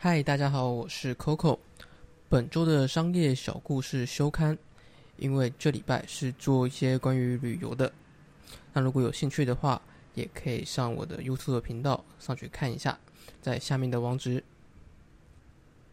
嗨，大家好，我是 Coco 本周的商业小故事休刊，因为这礼拜是做一些关于旅游的，那如果有兴趣的话，也可以上我的 YouTube 频道上去看一下，在下面的网址。